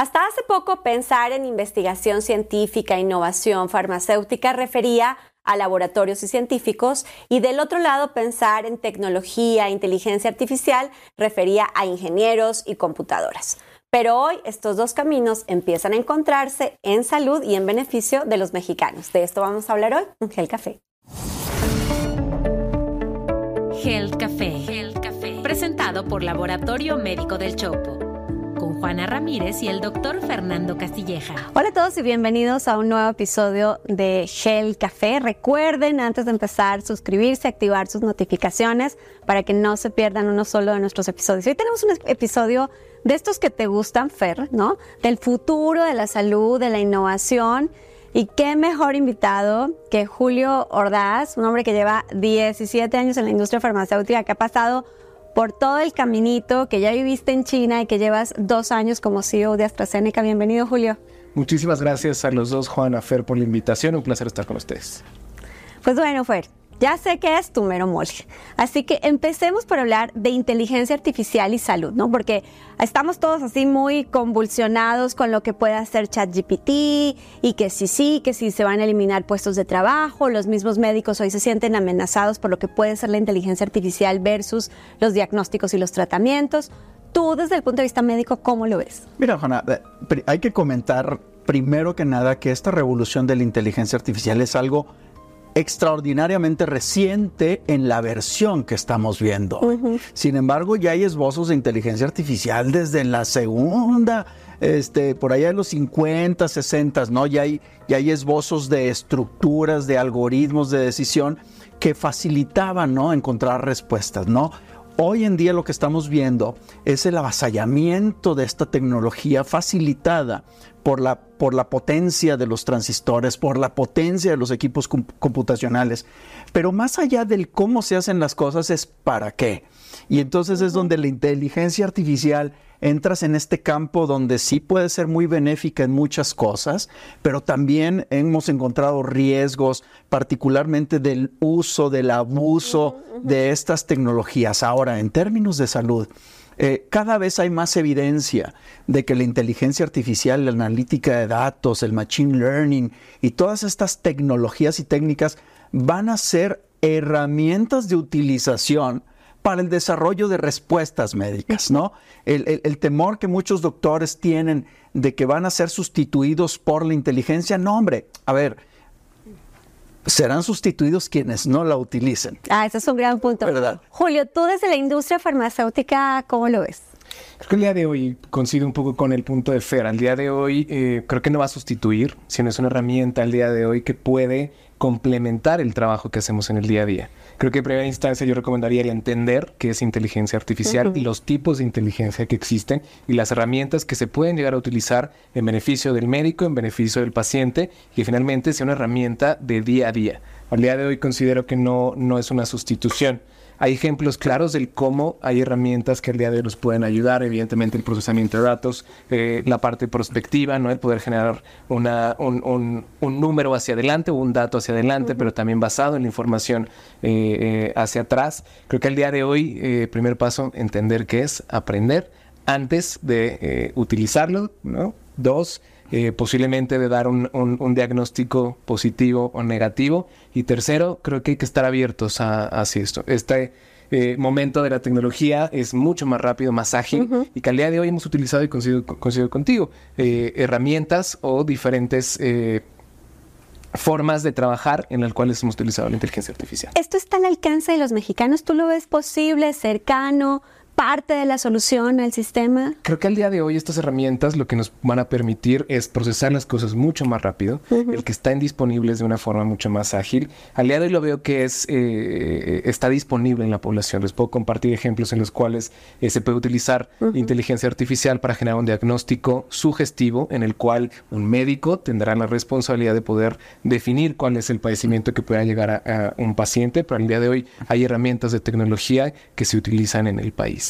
Hasta hace poco pensar en investigación científica, innovación farmacéutica refería a laboratorios y científicos y del otro lado pensar en tecnología, inteligencia artificial refería a ingenieros y computadoras. Pero hoy estos dos caminos empiezan a encontrarse en salud y en beneficio de los mexicanos. De esto vamos a hablar hoy en Gel Café. Gel Café. Gel Café. Presentado por Laboratorio Médico del Chopo con Juana Ramírez y el doctor Fernando Castilleja. Hola a todos y bienvenidos a un nuevo episodio de Shell Café. Recuerden antes de empezar suscribirse, activar sus notificaciones para que no se pierdan uno solo de nuestros episodios. Hoy tenemos un episodio de estos que te gustan, Fer, ¿no? Del futuro, de la salud, de la innovación. Y qué mejor invitado que Julio Ordaz, un hombre que lleva 17 años en la industria farmacéutica, que ha pasado por todo el caminito que ya viviste en China y que llevas dos años como CEO de AstraZeneca. Bienvenido, Julio. Muchísimas gracias a los dos, Juan, a Fer, por la invitación. Un placer estar con ustedes. Pues bueno, Fer, ya sé que es tu mero mole. Así que empecemos por hablar de inteligencia artificial y salud, ¿no? Porque estamos todos así muy convulsionados con lo que puede hacer ChatGPT y que sí, sí, que sí se van a eliminar puestos de trabajo. Los mismos médicos hoy se sienten amenazados por lo que puede ser la inteligencia artificial versus los diagnósticos y los tratamientos. Tú, desde el punto de vista médico, ¿cómo lo ves? Mira, Juana, eh, hay que comentar primero que nada que esta revolución de la inteligencia artificial es algo extraordinariamente reciente en la versión que estamos viendo. Sin embargo, ya hay esbozos de inteligencia artificial desde la segunda, este, por allá de los 50, 60, ¿no? Ya hay, ya hay esbozos de estructuras, de algoritmos de decisión que facilitaban, ¿no? Encontrar respuestas, ¿no? Hoy en día lo que estamos viendo es el avasallamiento de esta tecnología facilitada por la, por la potencia de los transistores, por la potencia de los equipos computacionales. Pero más allá del cómo se hacen las cosas es para qué. Y entonces es donde la inteligencia artificial entras en este campo donde sí puede ser muy benéfica en muchas cosas, pero también hemos encontrado riesgos, particularmente del uso, del abuso de estas tecnologías. Ahora, en términos de salud, eh, cada vez hay más evidencia de que la inteligencia artificial, la analítica de datos, el machine learning y todas estas tecnologías y técnicas van a ser herramientas de utilización para el desarrollo de respuestas médicas, ¿no? El, temor que muchos doctores tienen de que van a ser sustituidos por la inteligencia, no, hombre, a ver, serán sustituidos quienes no la utilicen. Ah, ese es un gran punto. ¿verdad? Julio, tú desde la industria farmacéutica, ¿cómo lo ves? Creo que el día de hoy coincido un poco con el punto de Fer. Al día de hoy eh, creo que no va a sustituir, sino es una herramienta al día de hoy que puede complementar el trabajo que hacemos en el día a día. Creo que en primera instancia yo recomendaría entender qué es inteligencia artificial y los tipos de inteligencia que existen y las herramientas que se pueden llegar a utilizar en beneficio del médico, en beneficio del paciente y que finalmente sea una herramienta de día a día. Al día de hoy considero que no, no es una sustitución. Hay ejemplos claros del cómo hay herramientas que al día de hoy nos pueden ayudar, evidentemente el procesamiento de datos, eh, la parte prospectiva, ¿no? el poder generar una, un, un, número hacia adelante o un dato hacia adelante, pero también basado en la información eh, eh, hacia atrás. Creo que al día de hoy, primer paso, entender qué es, aprender antes de utilizarlo, ¿no? Dos, eh, posiblemente de dar un, diagnóstico positivo o negativo. Y tercero, creo que hay que estar abiertos a, hacia esto. Este eh, momento de la tecnología es mucho más rápido, más ágil y que al día de hoy hemos utilizado y coincido, contigo eh, herramientas o diferentes formas de trabajar en las cuales hemos utilizado la inteligencia artificial. ¿Esto está al alcance de los mexicanos? ¿Tú lo ves posible, cercano? Parte de la solución al sistema? Creo que al día de hoy estas herramientas lo que nos van a permitir es procesar las cosas mucho más rápido, el que están disponibles de una forma mucho más ágil. Al día de hoy lo veo que es eh, está disponible en la población. Les puedo compartir ejemplos en los cuales eh, se puede utilizar inteligencia artificial para generar un diagnóstico sugestivo en el cual un médico tendrá la responsabilidad de poder definir cuál es el padecimiento que pueda llegar a, a un paciente, pero al día de hoy hay herramientas de tecnología que se utilizan en el país.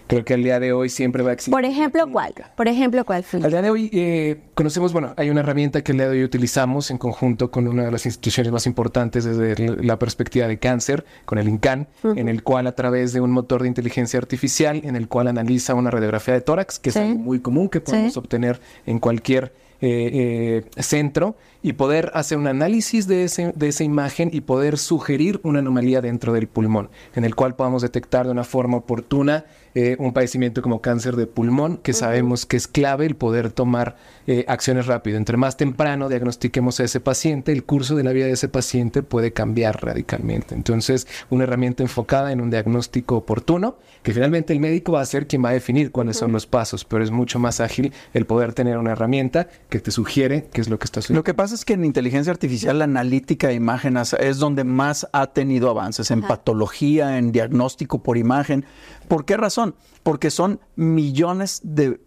Creo que al día de hoy siempre va a existir. Por ejemplo, ¿cuál? Por ejemplo, ¿cuál? Al día de hoy eh, conocemos, bueno, hay una herramienta que al día de hoy utilizamos en conjunto con una de las instituciones más importantes desde la perspectiva de cáncer, con el INCAN, en el cual a través de un motor de inteligencia artificial, en el cual analiza una radiografía de tórax, que es algo muy común que podemos obtener en cualquier eh, eh, centro y poder hacer un análisis de, ese, de esa imagen y poder sugerir una anomalía dentro del pulmón, en el cual podamos detectar de una forma oportuna eh, un padecimiento como cáncer de pulmón, que sabemos que es clave el poder tomar eh, acciones rápido. Entre más temprano diagnostiquemos a ese paciente, el curso de la vida de ese paciente puede cambiar radicalmente. Entonces, una herramienta enfocada en un diagnóstico oportuno, que finalmente el médico va a ser quien va a definir cuáles son los pasos, pero es mucho más ágil el poder tener una herramienta que te sugiere qué es lo que está sucediendo. Lo que pasa es que en inteligencia artificial la analítica de imágenes es donde más ha tenido avances, en patología, en diagnóstico por imagen. ¿Por qué razón? Porque son millones de,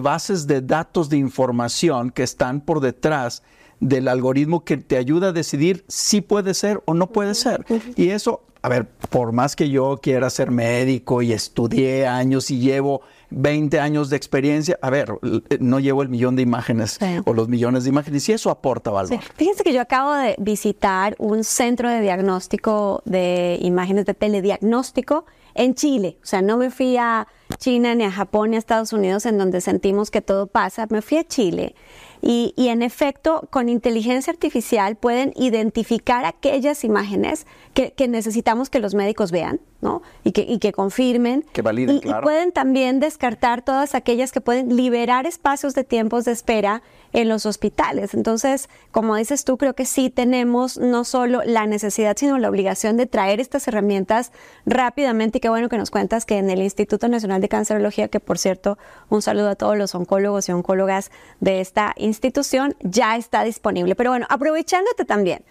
bases de datos de información que están por detrás del algoritmo que te ayuda a decidir si puede ser o no puede ser. Y eso, a ver, por más que yo quiera ser médico y estudié años y llevo 20 años de experiencia, a ver, no llevo el millón de imágenes o los millones de imágenes y eso aporta valor. Fíjense que yo acabo de visitar un centro de diagnóstico de imágenes de telediagnóstico en Chile. O sea, no me fui a China, ni a Japón, ni a Estados Unidos, en donde sentimos que todo pasa. Me fui a Chile. Y, en efecto, con inteligencia artificial pueden identificar aquellas imágenes que, necesitamos que los médicos vean, ¿no? Y que, y que confirmen. Que validen, y, y pueden también descartar todas aquellas que pueden liberar espacios de tiempos de espera en los hospitales. Entonces, como dices tú, creo que sí tenemos no solo la necesidad, sino la obligación de traer estas herramientas rápidamente. Y qué bueno que nos cuentas que en el Instituto Nacional de Cancerología, que por cierto, un saludo a todos los oncólogos y oncólogas de esta institución, ya está disponible. Pero bueno, aprovechándote también.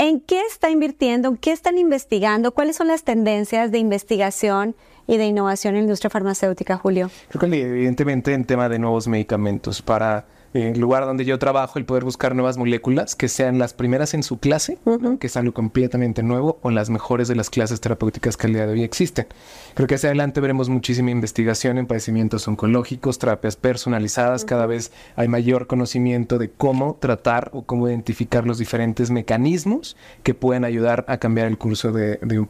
¿En qué está invirtiendo? ¿En qué están investigando? ¿Cuáles son las tendencias de investigación y de innovación en la industria farmacéutica, Julio? Creo que evidentemente en tema de nuevos medicamentos para el lugar donde yo trabajo, el poder buscar nuevas moléculas que sean las primeras en su clase, que es algo completamente nuevo, o las mejores de las clases terapéuticas que al día de hoy existen. Creo que hacia adelante veremos muchísima investigación en padecimientos oncológicos, terapias personalizadas, cada vez hay mayor conocimiento de cómo tratar o cómo identificar los diferentes mecanismos que pueden ayudar a cambiar el curso de, un,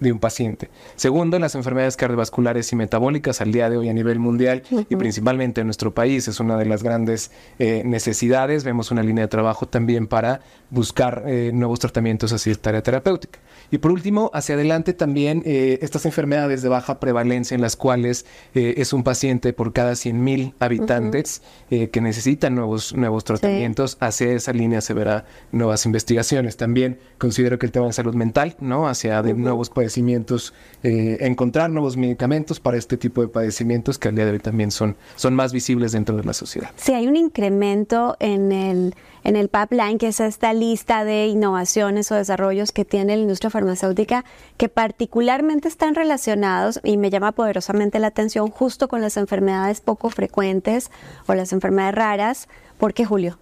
de un paciente. Segundo, las enfermedades cardiovasculares y metabólicas al día de hoy a nivel mundial y principalmente en nuestro país es una de las grandes eh, necesidades, vemos una línea de trabajo también para buscar eh, nuevos tratamientos hacia esta área terapéutica. Y por último, hacia adelante también eh, estas enfermedades de baja prevalencia en las cuales es un paciente por cada 100.000 habitantes que necesitan nuevos, nuevos tratamientos, hacia esa línea se verá nuevas investigaciones. También considero que el tema de salud mental, ¿no? Hacia de nuevos padecimientos, encontrar nuevos medicamentos para este tipo de padecimientos que al día de hoy también son, son más visibles dentro de la sociedad. Sí, hay un incremento en el, en el pipeline, que es esta lista de innovaciones o desarrollos que tiene la industria farmacéutica, que particularmente están relacionados, y me llama poderosamente la atención, justo con las enfermedades poco frecuentes o las enfermedades raras. ¿Por qué, Julio?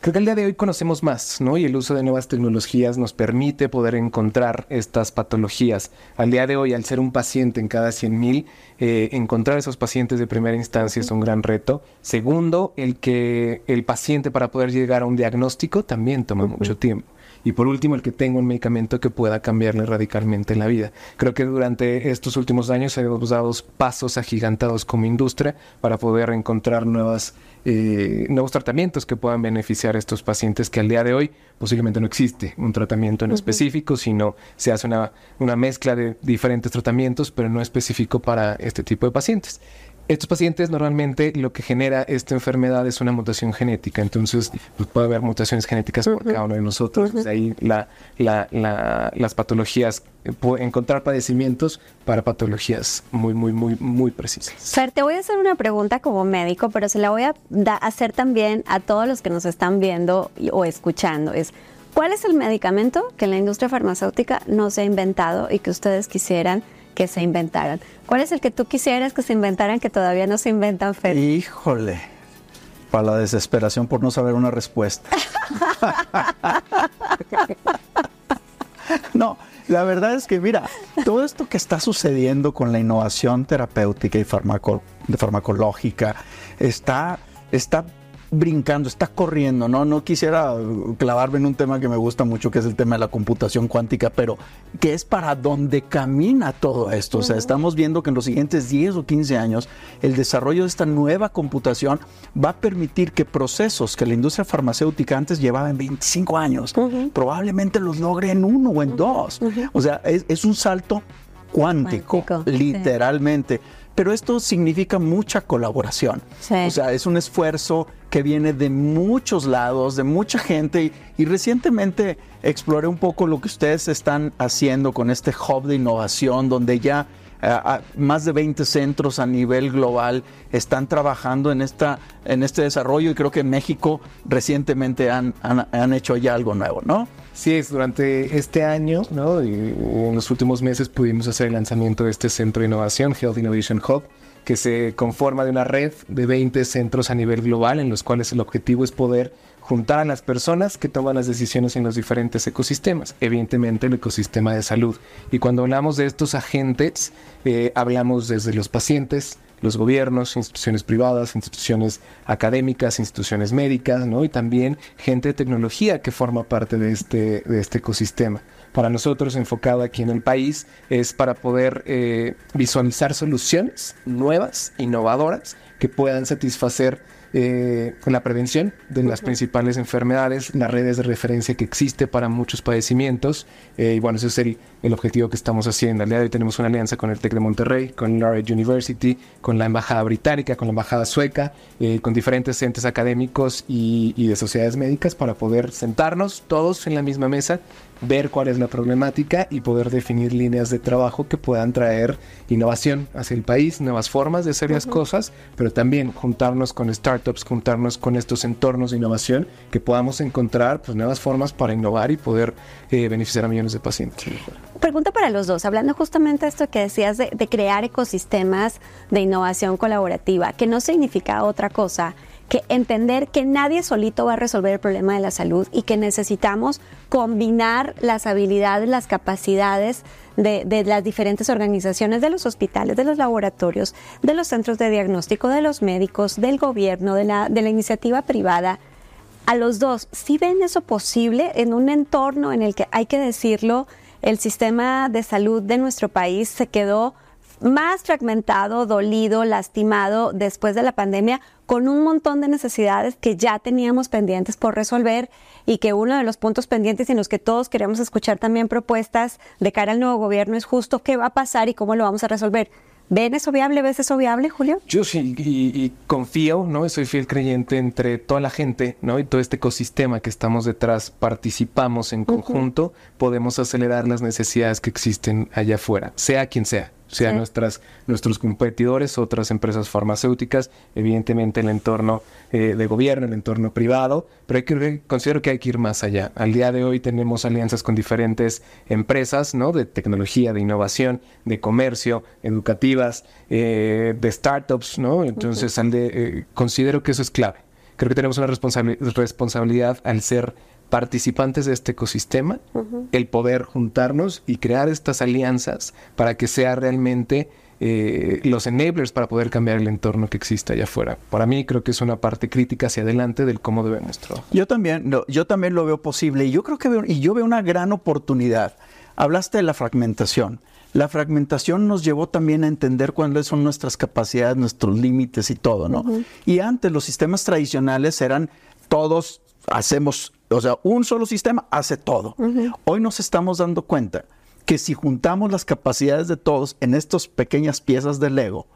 Creo que al día de hoy conocemos más, ¿no? Y el uso de nuevas tecnologías nos permite poder encontrar estas patologías. Al día de hoy, al ser un paciente en cada 100.000, eh, encontrar esos pacientes de primera instancia es un gran reto. Segundo, el que el paciente para poder llegar a un diagnóstico también toma mucho tiempo. Y por último, el que tenga un medicamento que pueda cambiarle radicalmente la vida. Creo que durante estos últimos años hemos dado pasos agigantados como industria para poder encontrar nuevas, eh, nuevos tratamientos que puedan beneficiar a estos pacientes que al día de hoy posiblemente no existe un tratamiento en específico, sino se hace una, una mezcla de diferentes tratamientos, pero no específico para este tipo de pacientes. Estos pacientes normalmente lo que genera esta enfermedad es una mutación genética, entonces pues, puede haber mutaciones genéticas por cada uno de nosotros. De ahí la, las patologías, eh, encontrar padecimientos para patologías muy, muy, muy, muy precisas. Fer, te voy a hacer una pregunta como médico, pero se la voy a hacer también a todos los que nos están viendo o escuchando. Es, ¿cuál es el medicamento que la industria farmacéutica no se ha inventado y que ustedes quisieran que se inventaran. ¿Cuál es el que tú quisieras que se inventaran que todavía no se inventan, Fer? Híjole, para la desesperación por no saber una respuesta. no, la verdad es que, mira, todo esto que está sucediendo con la innovación terapéutica y farmacológica está, está brincando, está corriendo, ¿no? No quisiera clavarme en un tema que me gusta mucho, que es el tema de la computación cuántica, pero que es para dónde camina todo esto. O sea, estamos viendo que en los siguientes 10 o 15 años el desarrollo de esta nueva computación va a permitir que procesos que la industria farmacéutica antes llevaba en 25 años, probablemente los logre en uno o en dos. O sea, es, un salto cuántico, literalmente pero esto significa mucha colaboración. O sea, es un esfuerzo que viene de muchos lados, de mucha gente y, recientemente exploré un poco lo que ustedes están haciendo con este hub de innovación donde ya eh, más de 20 centros a nivel global están trabajando en, esta, en este desarrollo y creo que en México recientemente han, han hecho ya algo nuevo, ¿no? Sí, es durante este año, ¿no? Y en los últimos meses pudimos hacer el lanzamiento de este centro de innovación, Health Innovation Hub, que se conforma de una red de 20 centros a nivel global, en los cuales el objetivo es poder juntar a las personas que toman las decisiones en los diferentes ecosistemas, evidentemente el ecosistema de salud. Y cuando hablamos de estos agentes, eh, hablamos desde los pacientes, los gobiernos, instituciones privadas, instituciones académicas, instituciones médicas, ¿no? Y también gente de tecnología que forma parte de este, de este ecosistema. Para nosotros, enfocado aquí en el país, es para poder eh, visualizar soluciones nuevas, innovadoras, que puedan satisfacer eh, la prevención de las principales enfermedades, las redes de referencia que existe para muchos padecimientos. Eh, y bueno, ese es el, el, objetivo que estamos haciendo. Al día de hoy tenemos una alianza con el TEC de Monterrey, con Laureate University, con la Embajada Británica, con la Embajada Sueca, eh, con diferentes entes académicos y, y de sociedades médicas para poder sentarnos todos en la misma mesa ver cuál es la problemática y poder definir líneas de trabajo que puedan traer innovación hacia el país, nuevas formas de hacer las cosas, pero también juntarnos con startups, juntarnos con estos entornos de innovación que podamos encontrar pues, nuevas formas para innovar y poder eh, beneficiar a millones de pacientes. Pregunta para los dos, hablando justamente de esto que decías de, de crear ecosistemas de innovación colaborativa, que no significa otra cosa que entender que nadie solito va a resolver el problema de la salud y que necesitamos combinar las habilidades, las capacidades de, las diferentes organizaciones, de los hospitales, de los laboratorios, de los centros de diagnóstico, de los médicos, del gobierno, de la, de la iniciativa privada. A los dos, si ven eso posible en un entorno en el que, hay que decirlo, el sistema de salud de nuestro país se quedó más fragmentado, dolido, lastimado después de la pandemia, con un montón de necesidades que ya teníamos pendientes por resolver y que uno de los puntos pendientes en los que todos queremos escuchar también propuestas de cara al nuevo gobierno es justo qué va a pasar y cómo lo vamos a resolver. ¿Ven eso viable? ¿Ves eso viable, Julio? Yo sí, y, confío, ¿no? Soy fiel creyente entre toda la gente, ¿no? Y todo este ecosistema que estamos detrás, participamos en conjunto, podemos acelerar las necesidades que existen allá afuera, sea quien sea sea nuestras, nuestros competidores, otras empresas farmacéuticas, evidentemente el entorno eh, de gobierno, el entorno privado, pero hay que, considero que hay que ir más allá. Al día de hoy tenemos alianzas con diferentes empresas, ¿no? De tecnología, de innovación, de comercio, educativas, eh, de startups, ¿no? Entonces, eh, considero que eso es clave. Creo que tenemos una responsabilidad al ser participantes de este ecosistema, el poder juntarnos y crear estas alianzas para que sea realmente eh, los enablers para poder cambiar el entorno que existe allá afuera. Para mí creo que es una parte crítica hacia adelante del cómo debemos trabajar. Yo también, yo también lo veo posible y yo creo que veo, y yo veo una gran oportunidad. Hablaste de la fragmentación. La fragmentación nos llevó también a entender cuáles son nuestras capacidades, nuestros límites y todo, ¿no? Y antes los sistemas tradicionales eran todos hacemos o sea, un solo sistema hace todo. Hoy nos estamos dando cuenta que si juntamos las capacidades de todos en estas pequeñas piezas de Lego,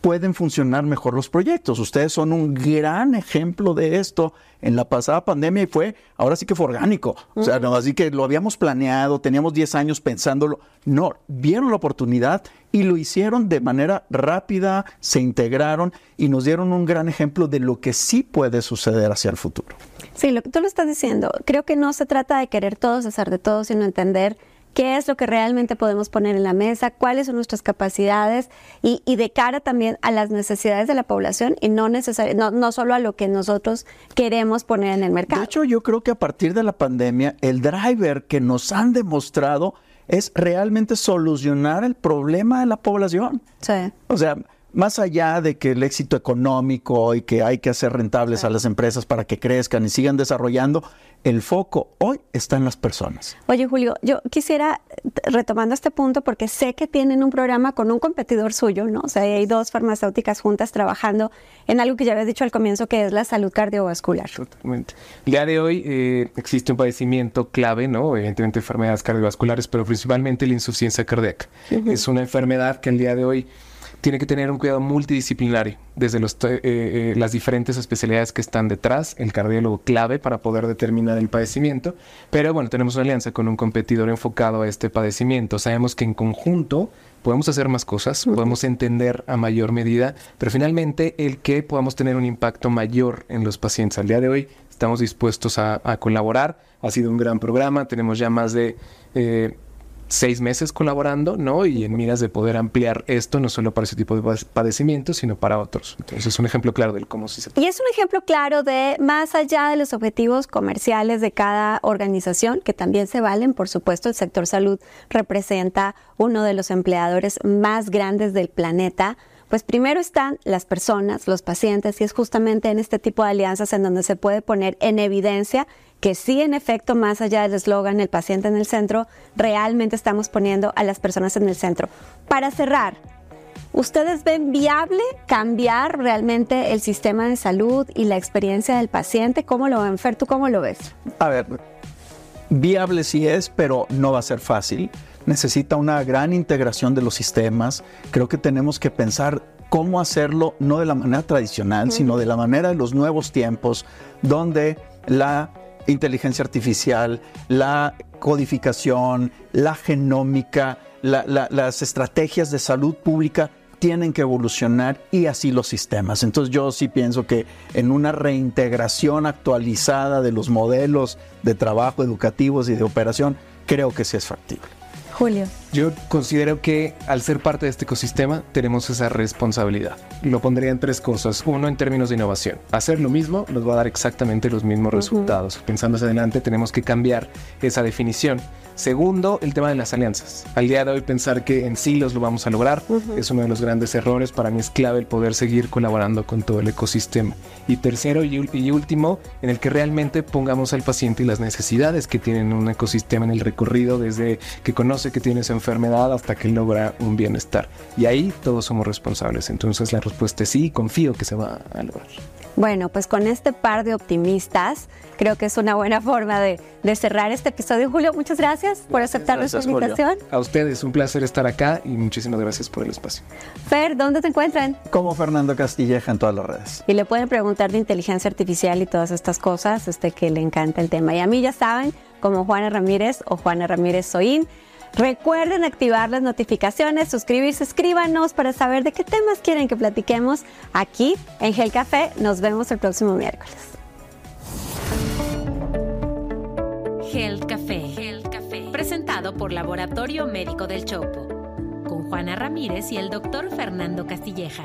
pueden funcionar mejor los proyectos. Ustedes son un gran ejemplo de esto en la pasada pandemia y fue, ahora sí que fue orgánico. O sea, no, así que lo habíamos planeado, teníamos 10 años pensándolo. No, vieron la oportunidad y lo hicieron de manera rápida, se integraron y nos dieron un gran ejemplo de lo que sí puede suceder hacia el futuro. Sí, lo que tú lo estás diciendo, creo que no se trata de querer todos hacer de todo, sino entender qué es lo que realmente podemos poner en la mesa, cuáles son nuestras capacidades y, de cara también a las necesidades de la población y no, no, no solo a lo que nosotros queremos poner en el mercado. De hecho, yo creo que a partir de la pandemia, el driver que nos han demostrado es realmente solucionar el problema de la población. Sí. O sea, más allá de que el éxito económico y que hay que hacer rentables a las empresas para que crezcan y sigan desarrollando, el foco hoy está en las personas. Oye, Julio, yo quisiera, retomando este punto, porque sé que tienen un programa con un competidor suyo, ¿no? O sea, hay dos farmacéuticas juntas trabajando en algo que ya habías dicho al comienzo, que es la salud cardiovascular. Totalmente. El día de hoy eh, existe un padecimiento clave, ¿no? Evidentemente enfermedades cardiovasculares, pero principalmente la insuficiencia cardíaca. Es una enfermedad que el día de hoy tiene que tener un cuidado multidisciplinario, desde los, eh, eh, las diferentes especialidades que están detrás, el cardiólogo clave para poder determinar el padecimiento, pero bueno, tenemos una alianza con un competidor enfocado a este padecimiento. Sabemos que en conjunto podemos hacer más cosas, podemos entender a mayor medida, pero finalmente el que podamos tener un impacto mayor en los pacientes. Al día de hoy estamos dispuestos a, a colaborar, ha sido un gran programa, tenemos ya más de... Eh, seis meses colaborando, ¿no? Y en miras de poder ampliar esto, no solo para ese tipo de padecimientos, sino para otros. Entonces es un ejemplo claro del cómo se... Y es un ejemplo claro de, más allá de los objetivos comerciales de cada organización, que también se valen, por supuesto, el sector salud representa uno de los empleadores más grandes del planeta, pues primero están las personas, los pacientes, y es justamente en este tipo de alianzas en donde se puede poner en evidencia que sí, en efecto, más allá del eslogan el paciente en el centro, realmente estamos poniendo a las personas en el centro. Para cerrar, ¿ustedes ven viable cambiar realmente el sistema de salud y la experiencia del paciente? ¿Cómo lo ven, Fer? ¿Tú cómo lo ves? A ver, viable sí es, pero no va a ser fácil. Necesita una gran integración de los sistemas. Creo que tenemos que pensar cómo hacerlo no de la manera tradicional, sino de la manera de los nuevos tiempos, donde la inteligencia artificial, la codificación, la genómica, las estrategias de salud pública tienen que evolucionar y así los sistemas. Entonces yo sí pienso que en una reintegración actualizada de los modelos de trabajo educativos y de operación, creo que sí es factible. Julio. Yo considero que al ser parte de este ecosistema tenemos esa responsabilidad. Lo pondría en tres cosas. Uno, en términos de innovación. Hacer lo mismo nos va a dar exactamente los mismos resultados. Pensando hacia adelante, tenemos que cambiar esa definición. Segundo, el tema de las alianzas. Al día de hoy pensar que en silos lo vamos a lograr es uno de los grandes errores. Para mí es clave el poder seguir colaborando con todo el ecosistema. Y tercero y, y último, en el que realmente pongamos al paciente y las necesidades que tiene un ecosistema en el recorrido desde que conoce que tiene esa enfermedad hasta que logra un bienestar. Y ahí todos somos responsables. Entonces la respuesta es sí, confío que se va a lograr. Bueno, pues con este par de optimistas, creo que es una buena forma de, de cerrar este episodio. Julio, muchas gracias por aceptar Gracias, nuestra invitación. A ustedes, un placer estar acá y muchísimas gracias por el espacio. Fer, ¿dónde te encuentran? Como Fernando Castilleja en todas las redes. Y le pueden preguntar de inteligencia artificial y todas estas cosas, este que le encanta el tema. Y a mí ya saben, como Juana Ramírez o Juana Ramírez Soín. Recuerden activar las notificaciones, suscribirse, escríbanos para saber de qué temas quieren que platiquemos aquí en Gel Café. Nos vemos el próximo miércoles. Gel Café. Gel Café. Presentado por Laboratorio Médico del Chopo. Con Juana Ramírez y el doctor Fernando Castilleja.